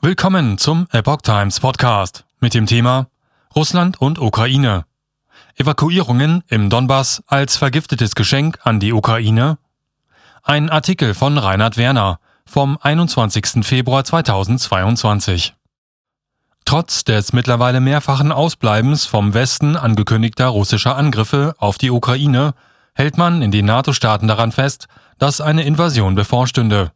Willkommen zum Epoch Times Podcast mit dem Thema Russland und Ukraine. Evakuierungen im Donbass als vergiftetes Geschenk an die Ukraine. Ein Artikel von Reinhard Werner vom 21. Februar 2022. Trotz des mittlerweile mehrfachen Ausbleibens vom Westen angekündigter russischer Angriffe auf die Ukraine hält man in den NATO-Staaten daran fest, dass eine Invasion bevorstünde.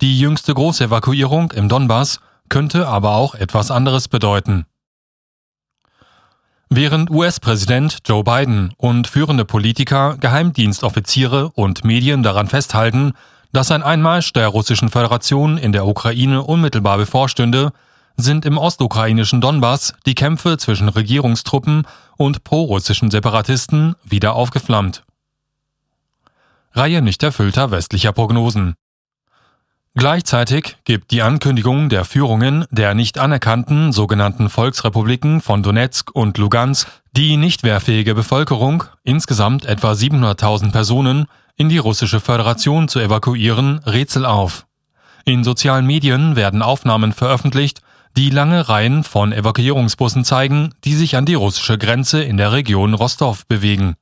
Die jüngste Großevakuierung im Donbass könnte aber auch etwas anderes bedeuten. Während US-Präsident Joe Biden und führende Politiker, Geheimdienstoffiziere und Medien daran festhalten, dass ein Einmarsch der Russischen Föderation in der Ukraine unmittelbar bevorstünde, sind im ostukrainischen Donbass die Kämpfe zwischen Regierungstruppen und prorussischen Separatisten wieder aufgeflammt. Reihe nicht erfüllter westlicher Prognosen. Gleichzeitig gibt die Ankündigung der Führungen der nicht anerkannten sogenannten Volksrepubliken von Donetsk und Lugansk die nicht wehrfähige Bevölkerung, insgesamt etwa 700.000 Personen, in die russische Föderation zu evakuieren, Rätsel auf. In sozialen Medien werden Aufnahmen veröffentlicht, die lange Reihen von Evakuierungsbussen zeigen, die sich an die russische Grenze in der Region Rostov bewegen.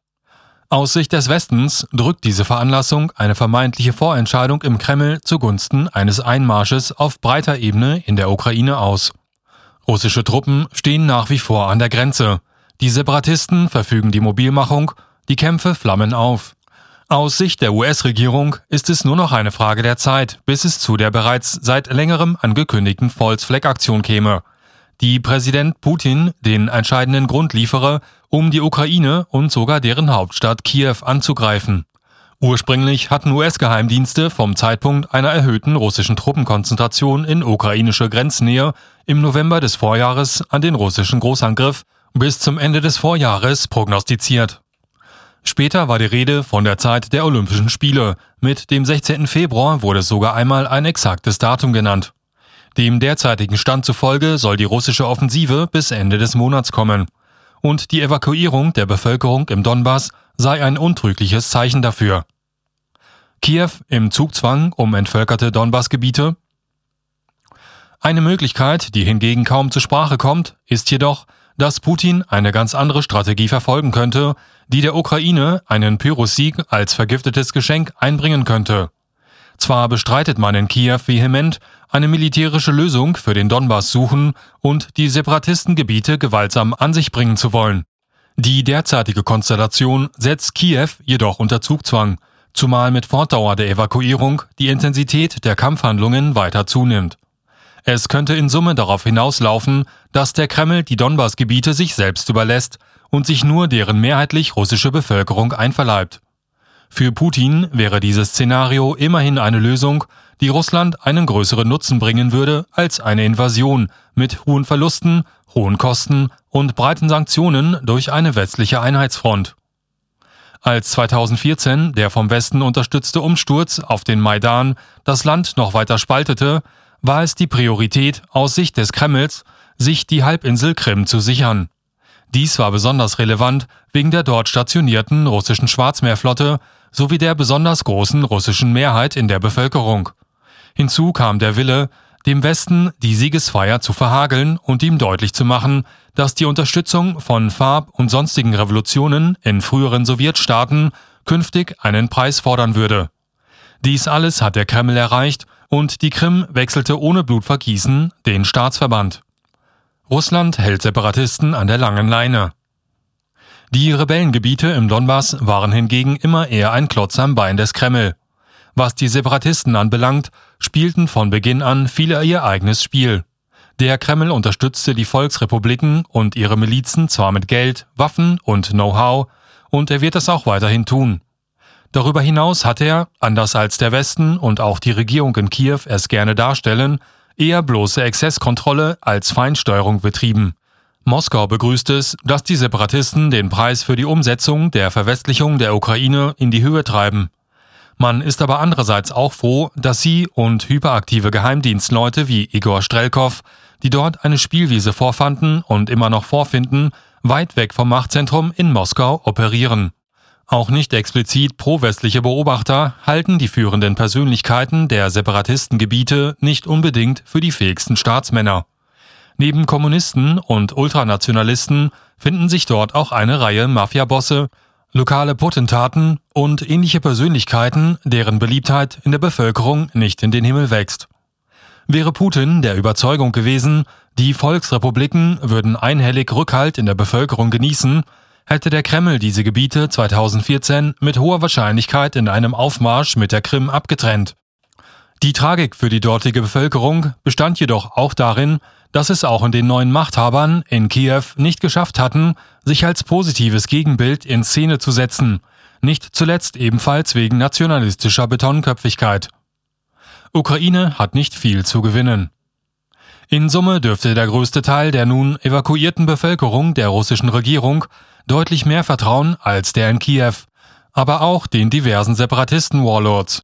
Aus Sicht des Westens drückt diese Veranlassung eine vermeintliche Vorentscheidung im Kreml zugunsten eines Einmarsches auf breiter Ebene in der Ukraine aus. Russische Truppen stehen nach wie vor an der Grenze. Die Separatisten verfügen die Mobilmachung, die Kämpfe flammen auf. Aus Sicht der US-Regierung ist es nur noch eine Frage der Zeit, bis es zu der bereits seit längerem angekündigten False-Flag-Aktion käme, die Präsident Putin den entscheidenden Grund liefere, um die Ukraine und sogar deren Hauptstadt Kiew anzugreifen. Ursprünglich hatten US-Geheimdienste vom Zeitpunkt einer erhöhten russischen Truppenkonzentration in ukrainische Grenznähe im November des Vorjahres an den russischen Großangriff bis zum Ende des Vorjahres prognostiziert. Später war die Rede von der Zeit der Olympischen Spiele. Mit dem 16. Februar wurde sogar einmal ein exaktes Datum genannt. Dem derzeitigen Stand zufolge soll die russische Offensive bis Ende des Monats kommen und die Evakuierung der Bevölkerung im Donbass sei ein untrügliches Zeichen dafür. Kiew im Zugzwang um entvölkerte Donbassgebiete? Eine Möglichkeit, die hingegen kaum zur Sprache kommt, ist jedoch, dass Putin eine ganz andere Strategie verfolgen könnte, die der Ukraine einen Pyrrhussieg als vergiftetes Geschenk einbringen könnte. Zwar bestreitet man in Kiew vehement, eine militärische Lösung für den Donbass suchen und die Separatistengebiete gewaltsam an sich bringen zu wollen. Die derzeitige Konstellation setzt Kiew jedoch unter Zugzwang, zumal mit Fortdauer der Evakuierung die Intensität der Kampfhandlungen weiter zunimmt. Es könnte in Summe darauf hinauslaufen, dass der Kreml die Donbassgebiete sich selbst überlässt und sich nur deren mehrheitlich russische Bevölkerung einverleibt. Für Putin wäre dieses Szenario immerhin eine Lösung, die Russland einen größeren Nutzen bringen würde als eine Invasion mit hohen Verlusten, hohen Kosten und breiten Sanktionen durch eine westliche Einheitsfront. Als 2014 der vom Westen unterstützte Umsturz auf den Maidan das Land noch weiter spaltete, war es die Priorität aus Sicht des Kremls, sich die Halbinsel Krim zu sichern. Dies war besonders relevant wegen der dort stationierten russischen Schwarzmeerflotte sowie der besonders großen russischen Mehrheit in der Bevölkerung. Hinzu kam der Wille, dem Westen die Siegesfeier zu verhageln und ihm deutlich zu machen, dass die Unterstützung von Farb- und sonstigen Revolutionen in früheren Sowjetstaaten künftig einen Preis fordern würde. Dies alles hat der Kreml erreicht und die Krim wechselte ohne Blutvergießen den Staatsverband. Russland hält Separatisten an der langen Leine. Die Rebellengebiete im Donbass waren hingegen immer eher ein Klotz am Bein des Kreml. Was die Separatisten anbelangt, spielten von Beginn an viele ihr eigenes Spiel. Der Kreml unterstützte die Volksrepubliken und ihre Milizen zwar mit Geld, Waffen und Know-how, und er wird das auch weiterhin tun. Darüber hinaus hat er, anders als der Westen und auch die Regierung in Kiew es gerne darstellen, eher bloße Exzesskontrolle als Feinsteuerung betrieben. Moskau begrüßt es, dass die Separatisten den Preis für die Umsetzung der Verwestlichung der Ukraine in die Höhe treiben. Man ist aber andererseits auch froh, dass sie und hyperaktive Geheimdienstleute wie Igor Strelkov, die dort eine Spielwiese vorfanden und immer noch vorfinden, weit weg vom Machtzentrum in Moskau operieren. Auch nicht explizit pro-westliche Beobachter halten die führenden Persönlichkeiten der Separatistengebiete nicht unbedingt für die fähigsten Staatsmänner. Neben Kommunisten und Ultranationalisten finden sich dort auch eine Reihe Mafiabosse, lokale Potentaten und ähnliche Persönlichkeiten, deren Beliebtheit in der Bevölkerung nicht in den Himmel wächst. Wäre Putin der Überzeugung gewesen, die Volksrepubliken würden einhellig Rückhalt in der Bevölkerung genießen, hätte der Kreml diese Gebiete 2014 mit hoher Wahrscheinlichkeit in einem Aufmarsch mit der Krim abgetrennt. Die Tragik für die dortige Bevölkerung bestand jedoch auch darin, dass es auch in den neuen Machthabern in Kiew nicht geschafft hatten, sich als positives Gegenbild in Szene zu setzen, nicht zuletzt ebenfalls wegen nationalistischer Betonköpfigkeit. Ukraine hat nicht viel zu gewinnen. In Summe dürfte der größte Teil der nun evakuierten Bevölkerung der russischen Regierung deutlich mehr vertrauen als der in Kiew, aber auch den diversen Separatisten-Warlords.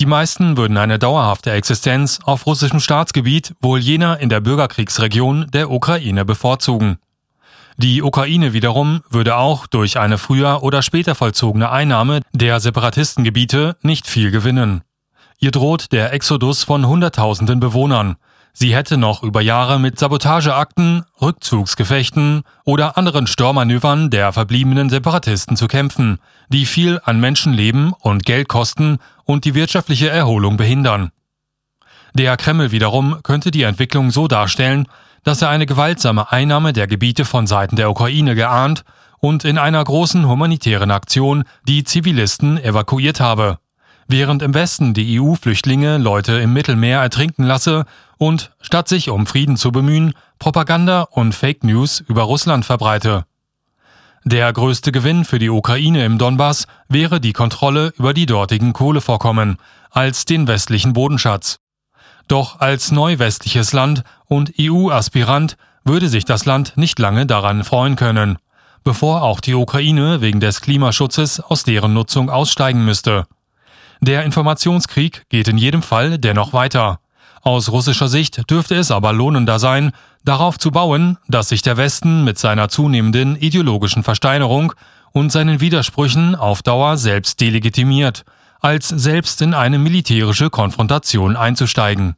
Die meisten würden eine dauerhafte Existenz auf russischem Staatsgebiet wohl jener in der Bürgerkriegsregion der Ukraine bevorzugen. Die Ukraine wiederum würde auch durch eine früher oder später vollzogene Einnahme der Separatistengebiete nicht viel gewinnen. Ihr droht der Exodus von Hunderttausenden Bewohnern, Sie hätte noch über Jahre mit Sabotageakten, Rückzugsgefechten oder anderen Störmanövern der verbliebenen Separatisten zu kämpfen, die viel an Menschenleben und Geld kosten und die wirtschaftliche Erholung behindern. Der Kreml wiederum könnte die Entwicklung so darstellen, dass er eine gewaltsame Einnahme der Gebiete von Seiten der Ukraine geahnt und in einer großen humanitären Aktion die Zivilisten evakuiert habe während im Westen die EU Flüchtlinge Leute im Mittelmeer ertrinken lasse und, statt sich um Frieden zu bemühen, Propaganda und Fake News über Russland verbreite. Der größte Gewinn für die Ukraine im Donbass wäre die Kontrolle über die dortigen Kohlevorkommen als den westlichen Bodenschatz. Doch als neu westliches Land und EU-Aspirant würde sich das Land nicht lange daran freuen können, bevor auch die Ukraine wegen des Klimaschutzes aus deren Nutzung aussteigen müsste. Der Informationskrieg geht in jedem Fall dennoch weiter. Aus russischer Sicht dürfte es aber lohnender sein, darauf zu bauen, dass sich der Westen mit seiner zunehmenden ideologischen Versteinerung und seinen Widersprüchen auf Dauer selbst delegitimiert, als selbst in eine militärische Konfrontation einzusteigen.